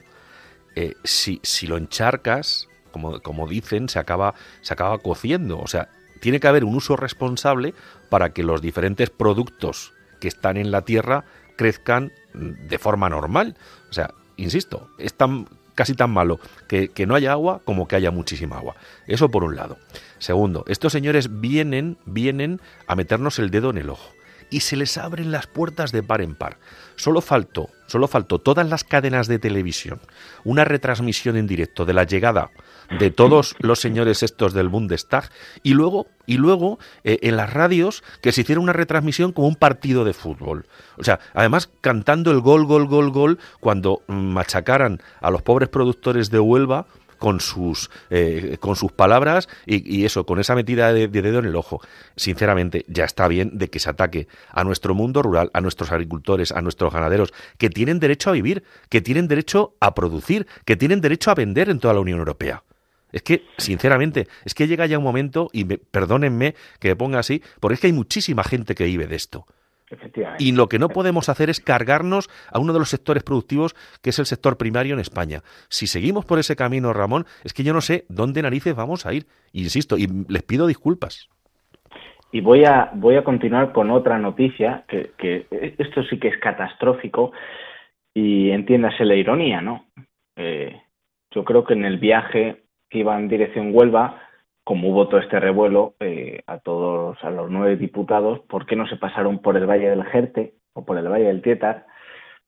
eh, si, si lo encharcas, como, como dicen, se acaba, se acaba cociendo. O sea, tiene que haber un uso responsable para que los diferentes productos que están en la tierra crezcan de forma normal. O sea, insisto, es tan casi tan malo que, que, no haya agua como que haya muchísima agua. Eso por un lado. Segundo, estos señores vienen, vienen a meternos el dedo en el ojo y se les abren las puertas de par en par. Solo faltó, solo faltó todas las cadenas de televisión, una retransmisión en directo de la llegada de todos los señores estos del Bundestag y luego y luego eh, en las radios que se hiciera una retransmisión como un partido de fútbol. O sea, además cantando el gol, gol, gol, gol cuando machacaran a los pobres productores de Huelva con sus, eh, con sus palabras y, eso, con esa metida de, dedo en el ojo. Sinceramente, ya está bien de que se ataque a nuestro mundo rural, a nuestros agricultores, a nuestros ganaderos, que tienen derecho a vivir, que tienen derecho a producir, que tienen derecho a vender en toda la Unión Europea. Es que, sinceramente, es que llega ya un momento, y perdónenme que me ponga así, porque es que hay muchísima gente que vive de esto. Y lo que no podemos hacer es cargarnos a uno de los sectores productivos que es el sector primario en España. Si seguimos por ese camino, Ramón, es que yo no sé dónde narices vamos a ir. Insisto, y les pido disculpas. Y voy a, voy a continuar con otra noticia, que, que esto sí que es catastrófico, y entiéndase la ironía, ¿no? Eh, yo creo que en el viaje iba en dirección Huelva, como hubo todo este revuelo eh, a todos, a los nueve diputados, ¿por qué no se pasaron por el Valle del Jerte o por el Valle del Tietar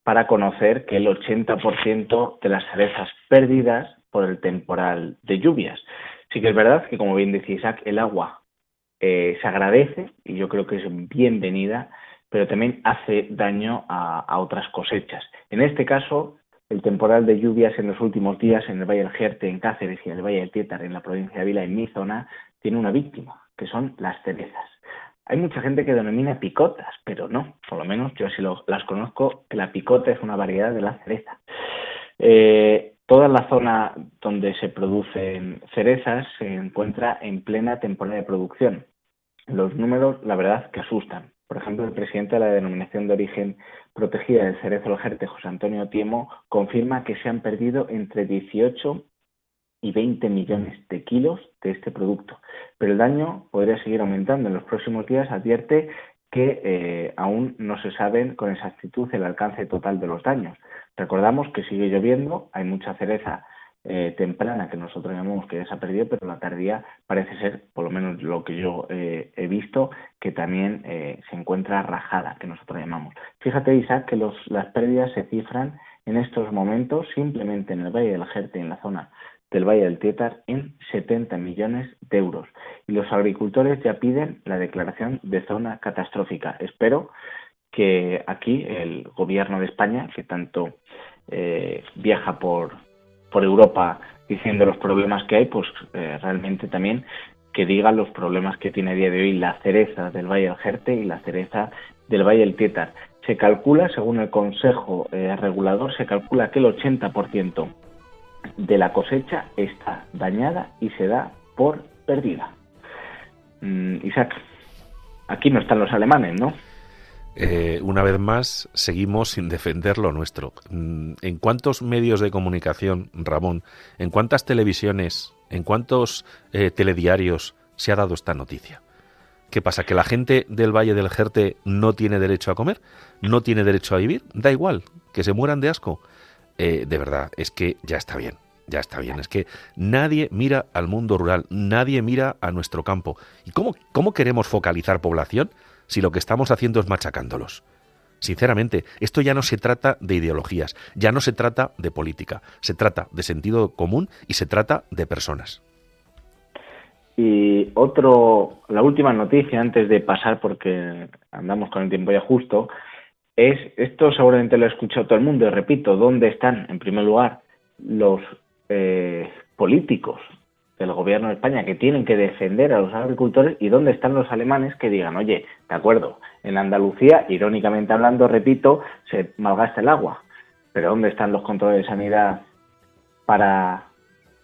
para conocer que el 80% de las cerezas perdidas por el temporal de lluvias? Sí que es verdad que, como bien decía Isaac, el agua eh, se agradece y yo creo que es bienvenida, pero también hace daño a, a otras cosechas. En este caso, el temporal de lluvias en los últimos días en el Valle del Jerte, en Cáceres y en el Valle del Tietar, en la provincia de Ávila, en mi zona, tiene una víctima, que son las cerezas. Hay mucha gente que denomina picotas, pero no, por lo menos yo sí las conozco, que la picota es una variedad de la cereza. Eh, toda la zona donde se producen cerezas se encuentra en plena temporada de producción. Los números, la verdad, que asustan. Por ejemplo, el presidente de la denominación de origen protegida del cerezo Jerte, José Antonio Tiemo, confirma que se han perdido entre 18 y 20 millones de kilos de este producto. Pero el daño podría seguir aumentando. En los próximos días advierte que eh, aún no se sabe con exactitud el alcance total de los daños. Recordamos que sigue lloviendo, hay mucha cereza eh, temprana que nosotros llamamos que ya se ha perdido, pero la tardía parece ser, por lo menos lo que yo eh, he visto, que también eh, se encuentra rajada, que nosotros llamamos. Fíjate, Isaac, que los, las pérdidas se cifran en estos momentos simplemente en el Valle del Jerte, en la zona del Valle del Tietar, en 70 millones de euros. Y los agricultores ya piden la declaración de zona catastrófica. Espero que aquí el gobierno de España, que tanto viaja por, por Europa diciendo los problemas que hay, pues eh, realmente también que digan los problemas que tiene a día de hoy la cereza del Valle del Jerte y la cereza del Valle del Tietar. Se calcula, según el Consejo eh, Regulador, se calcula que el 80% de la cosecha está dañada y se da por perdida. Mm, Isaac, aquí no están los alemanes, ¿no? Eh, una vez más, seguimos sin defender lo nuestro. Mm, ¿En cuántos medios de comunicación, Ramón, en cuántas televisiones, en cuántos eh, telediarios se ha dado esta noticia? ¿Qué pasa? ¿Que la gente del Valle del Jerte no tiene derecho a comer? ¿No tiene derecho a vivir? Da igual, que se mueran de asco. Eh, de verdad, es que ya está bien, ya está bien. Es que nadie mira al mundo rural, nadie mira a nuestro campo. ¿Y cómo, cómo queremos focalizar población? Si lo que estamos haciendo es machacándolos. Sinceramente, esto ya no se trata de ideologías, ya no se trata de política, se trata de sentido común y se trata de personas. Y otro, la última noticia antes de pasar, porque andamos con el tiempo ya justo, es, esto seguramente lo ha escuchado todo el mundo, y repito, ¿dónde están, en primer lugar, los eh, políticos del gobierno de España que tienen que defender a los agricultores y dónde están los alemanes que digan, oye, de acuerdo, en Andalucía, irónicamente hablando, repito, se malgasta el agua, pero ¿dónde están los controles de sanidad para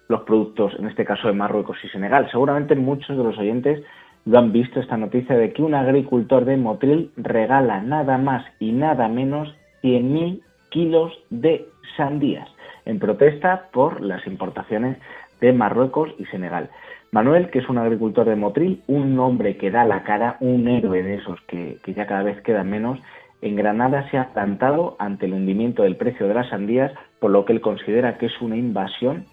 los productos, en este caso de Marruecos y Senegal? Seguramente muchos de los oyentes lo han visto esta noticia de que un agricultor de Motril regala nada más y nada menos 100.000 kilos de sandías en protesta por las importaciones de Marruecos y Senegal. Manuel, que es un agricultor de Motril, un hombre que da la cara, un héroe de esos que, ya cada vez quedan menos, en Granada se ha plantado ante el hundimiento del precio de las sandías, por lo que él considera que es una invasión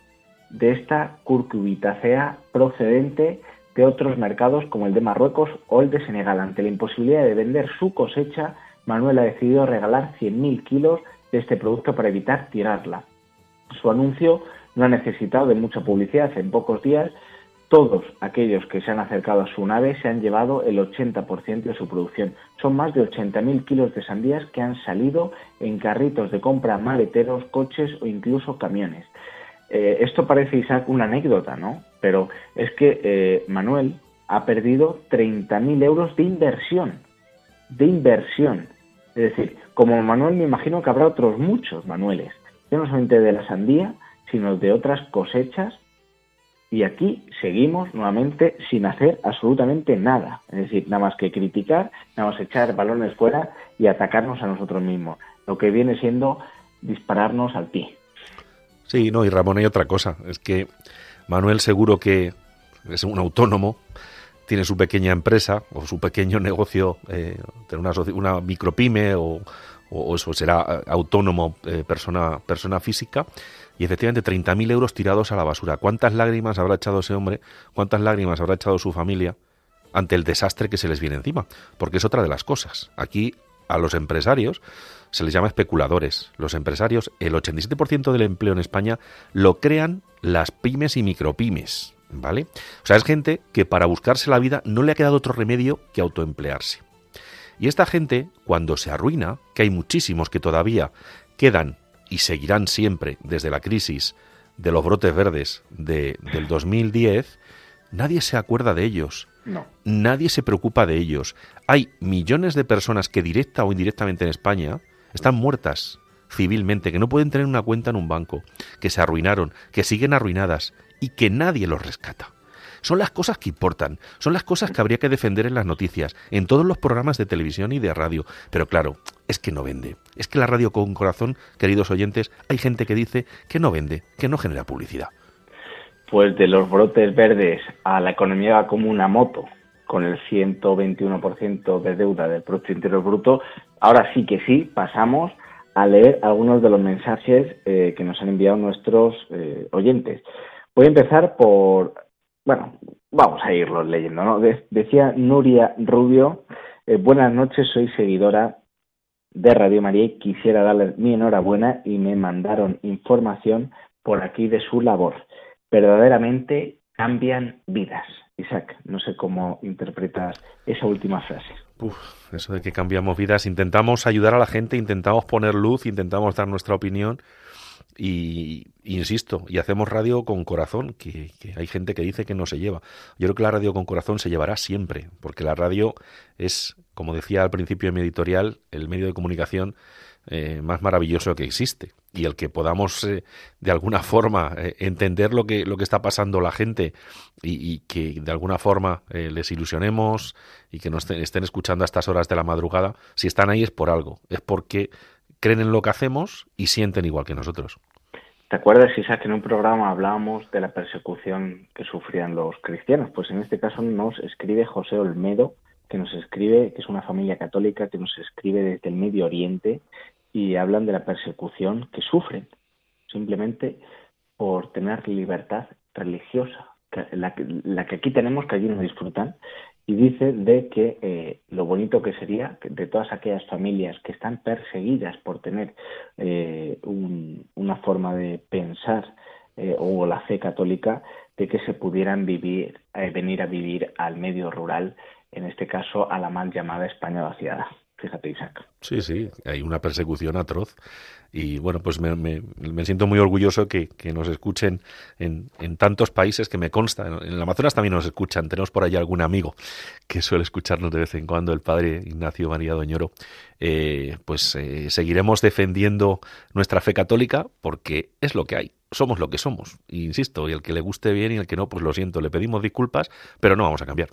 de esta curcubitácea procedente de otros mercados como el de Marruecos o el de Senegal. Ante la imposibilidad de vender su cosecha, Manuel ha decidido regalar 100.000 kilos de este producto para evitar tirarla. Su anuncio no ha necesitado de mucha publicidad. En pocos días, todos aquellos que se han acercado a su nave se han llevado el 80% de su producción. Son más de 80.000 kilos de sandías que han salido en carritos de compra, maleteros, coches o incluso camiones. Eh, esto parece, Isaac, una anécdota, ¿no? Pero es que eh, Manuel ha perdido 30.000 euros de inversión. De inversión. Es decir, como Manuel me imagino que habrá otros muchos Manueles. Ya no solamente de la sandía, sino de otras cosechas. Y aquí seguimos nuevamente sin hacer absolutamente nada. Es decir, nada más que criticar, nada más echar balones fuera y atacarnos a nosotros mismos. Lo que viene siendo dispararnos al pie. Sí, no, y Ramón hay otra cosa. Es que Manuel seguro que es un autónomo, tiene su pequeña empresa o su pequeño [LAUGHS] negocio, eh, una, una micropyme o, o, eso será eh, autónomo, eh, persona, persona física, y efectivamente 30.000 euros tirados a la basura. ¿Cuántas lágrimas habrá echado ese hombre? ¿Cuántas lágrimas habrá echado su familia ante el desastre que se les viene encima? Porque es otra de las cosas. Aquí a los empresarios se les llama especuladores. Los empresarios, el 87% del empleo en España lo crean las pymes y micropymes. ¿Vale? O sea, es gente que para buscarse la vida no le ha quedado otro remedio que autoemplearse. Y esta gente, cuando se arruina, que hay muchísimos que todavía quedan y seguirán siempre desde la crisis de los brotes verdes de, del 2010, nadie se acuerda de ellos. No. Nadie se preocupa de ellos. Hay millones de personas que directa o indirectamente en España están muertas civilmente, que no pueden tener una cuenta en un banco, que se arruinaron, que siguen arruinadas y que nadie los rescata. Son las cosas que importan, son las cosas que habría que defender en las noticias, en todos los programas de televisión y de radio. Pero claro, es que no vende. Es que la radio con corazón, queridos oyentes, hay gente que dice que no vende, que no genera publicidad. Pues de los brotes verdes a la economía como una moto, con el 121% de deuda del Producto Interior Bruto, ahora sí que sí pasamos a leer algunos de los mensajes eh, que nos han enviado nuestros eh, oyentes. Voy a empezar por, bueno, vamos a irlos leyendo, ¿no? decía Nuria Rubio, eh, buenas noches, soy seguidora de Radio María y quisiera darles mi enhorabuena y me mandaron información por aquí de su labor. Verdaderamente cambian vidas. Isaac, no sé cómo interpretas esa última frase. eso de que cambiamos vidas, intentamos ayudar a la gente, intentamos poner luz, intentamos dar nuestra opinión y, insisto, y hacemos radio con corazón, que, hay gente que dice que no se lleva. Yo creo que la radio con corazón se llevará siempre, porque la radio es, como decía al principio de mi editorial, el medio de comunicación eh, más maravilloso que existe y el que podamos eh, de alguna [LAUGHS] forma eh, entender lo que lo que está pasando la gente y, que de alguna forma les ilusionemos y que nos estén escuchando a estas horas de la madrugada si están ahí es por algo es porque creen en lo que hacemos y sienten igual que nosotros ¿Te acuerdas, Isaac, que en un programa hablábamos de la persecución que sufrían los cristianos? Pues en este caso nos escribe José Olmedo, que nos escribe, que es una familia católica, que nos escribe desde el Medio Oriente y hablan de la persecución que sufren, simplemente por tener libertad religiosa, la, que aquí tenemos, que allí no disfrutan, y dice de que eh, lo bonito que sería de todas aquellas familias que están perseguidas por tener eh, una forma de pensar eh, o la fe católica, de que se pudieran vivir, venir a vivir al medio rural, en este caso a la mal llamada España vaciada. Fíjate, Isaac. Sí, sí, hay una persecución atroz. Y bueno, pues me, me, siento muy orgulloso que, que nos escuchen en, en, tantos países que me consta. En el Amazonas también nos escuchan. Tenemos por allá algún amigo que suele escucharnos de vez en cuando, el padre Ignacio María Doñoro. Eh, pues eh, seguiremos defendiendo nuestra fe católica porque es lo que hay. Somos lo que somos. insisto, y el que le guste bien y el que no, pues lo siento. Le pedimos disculpas, pero no vamos a cambiar.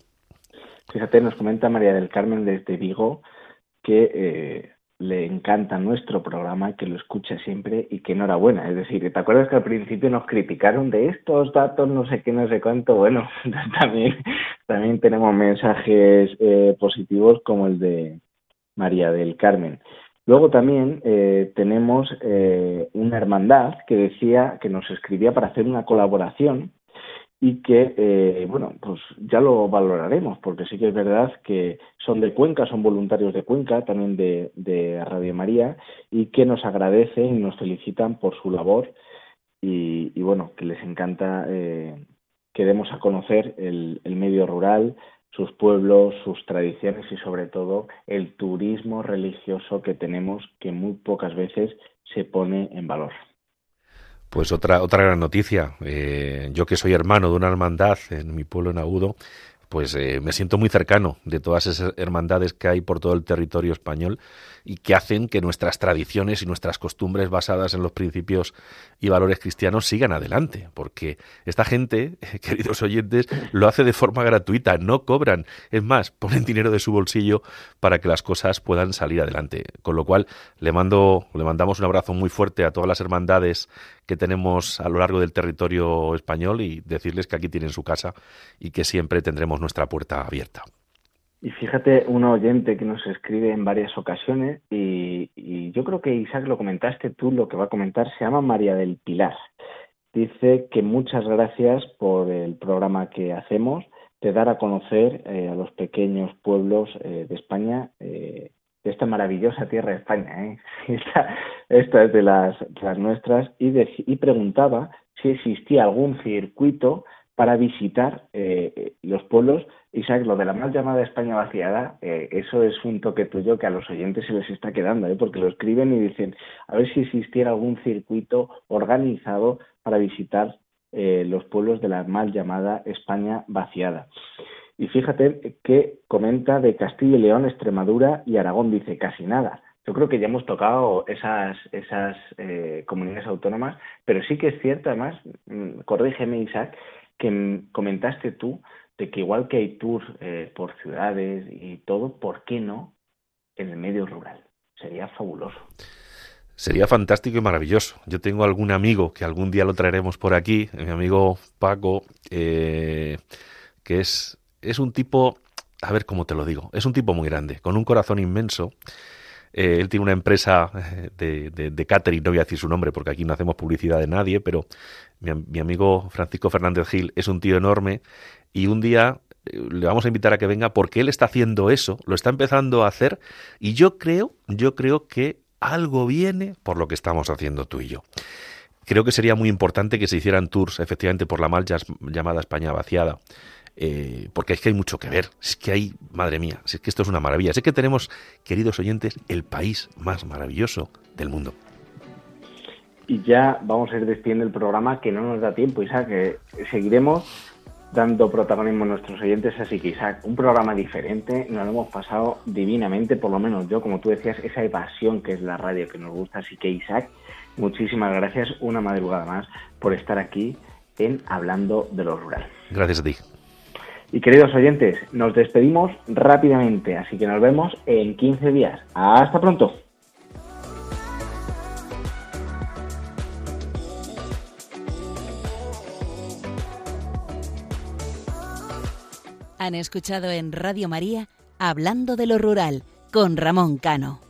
Fíjate, nos comenta María del Carmen desde Vigo que eh, le encanta nuestro programa, que lo escucha siempre y que enhorabuena. Es decir, ¿te acuerdas que al principio nos criticaron de estos datos, no sé qué, no sé cuánto? Bueno, [LAUGHS] también, también tenemos mensajes eh, positivos como el de María del Carmen. Luego también eh, tenemos una hermandad que decía que nos escribía para hacer una colaboración y que, eh, bueno, pues ya lo valoraremos, porque sí que es verdad que son de Cuenca, son voluntarios de Cuenca, también de, de Radio María, y que nos agradecen y nos felicitan por su labor y, bueno, que les encanta eh, que demos a conocer el, el medio rural, sus pueblos, sus tradiciones y sobre todo el turismo religioso que tenemos que muy pocas veces se pone en valor. Pues otra, otra gran noticia. Eh, yo que soy hermano de una hermandad en mi pueblo en Agudo, pues eh, me siento muy cercano de todas esas hermandades que hay por todo el territorio español y que hacen que nuestras tradiciones y nuestras costumbres basadas en los principios y valores cristianos sigan adelante, porque esta gente, [LAUGHS] queridos oyentes, lo hace de forma gratuita, no cobran, es más, ponen dinero de su bolsillo para que las cosas puedan salir adelante. Con lo cual, le mando, le mandamos un abrazo muy fuerte a todas las hermandades que tenemos a lo largo del territorio español y decirles que aquí tienen su casa y que siempre tendremos nuestra puerta abierta. Y fíjate, un oyente que nos escribe en varias ocasiones, y, yo creo que Isaac lo comentaste tú, lo que va a comentar, se llama María del Pilar. Dice que muchas gracias por el programa que hacemos, de dar a conocer eh, a los pequeños pueblos eh, de España, eh, de esta maravillosa tierra de España. [LAUGHS] Esta, esta, es de las, las nuestras, y, preguntaba si existía algún circuito para visitar eh, los pueblos. Isaac, lo de la mal llamada España vaciada, eh, eso es un toque tuyo que a los oyentes se les está quedando, ¿eh? porque lo escriben y dicen, a ver si existiera algún circuito organizado para visitar los pueblos de la mal llamada España vaciada. Y fíjate que comenta de Castilla y León, Extremadura y Aragón, dice casi nada. Yo creo que ya hemos tocado esas, esas comunidades autónomas, pero sí que es cierto, además, mm, corrígeme Isaac, que comentaste tú de que igual que hay tours eh, por ciudades y todo, ¿por qué no en el medio rural? Sería fabuloso. Sería fantástico y maravilloso. Yo tengo algún amigo que algún día lo traeremos por aquí, mi amigo Paco, eh, que es, es un tipo, a ver cómo te lo digo, es un tipo muy grande, con un corazón inmenso Eh, él tiene una empresa de, de, catering, no voy a decir su nombre porque aquí no hacemos publicidad de nadie, pero mi, amigo Francisco Fernández Gil es un tío enorme y un día eh, le vamos a invitar a que venga porque él está haciendo eso, lo está empezando a hacer y yo creo, yo creo que algo viene por lo que estamos haciendo tú y yo. Creo que sería muy importante que se hicieran tours efectivamente por la mal llamada España vaciada. Eh, porque es que hay mucho que ver, es que hay, madre mía, es que esto es una maravilla, es que tenemos, queridos oyentes, el país más maravilloso del mundo. Y ya vamos a ir despidiendo el programa, que no nos da tiempo, Isaac, que seguiremos dando protagonismo a nuestros oyentes, así que Isaac, un programa diferente, nos lo hemos pasado divinamente, por lo menos yo, como tú decías, esa evasión que es la radio que nos gusta, así que Isaac, muchísimas gracias una madrugada más por estar aquí en Hablando de lo Rural. Gracias a ti. Y queridos oyentes, nos despedimos rápidamente, así que nos vemos en 15 días. Hasta pronto. Han escuchado en Radio María Hablando de lo Rural con Ramón Cano.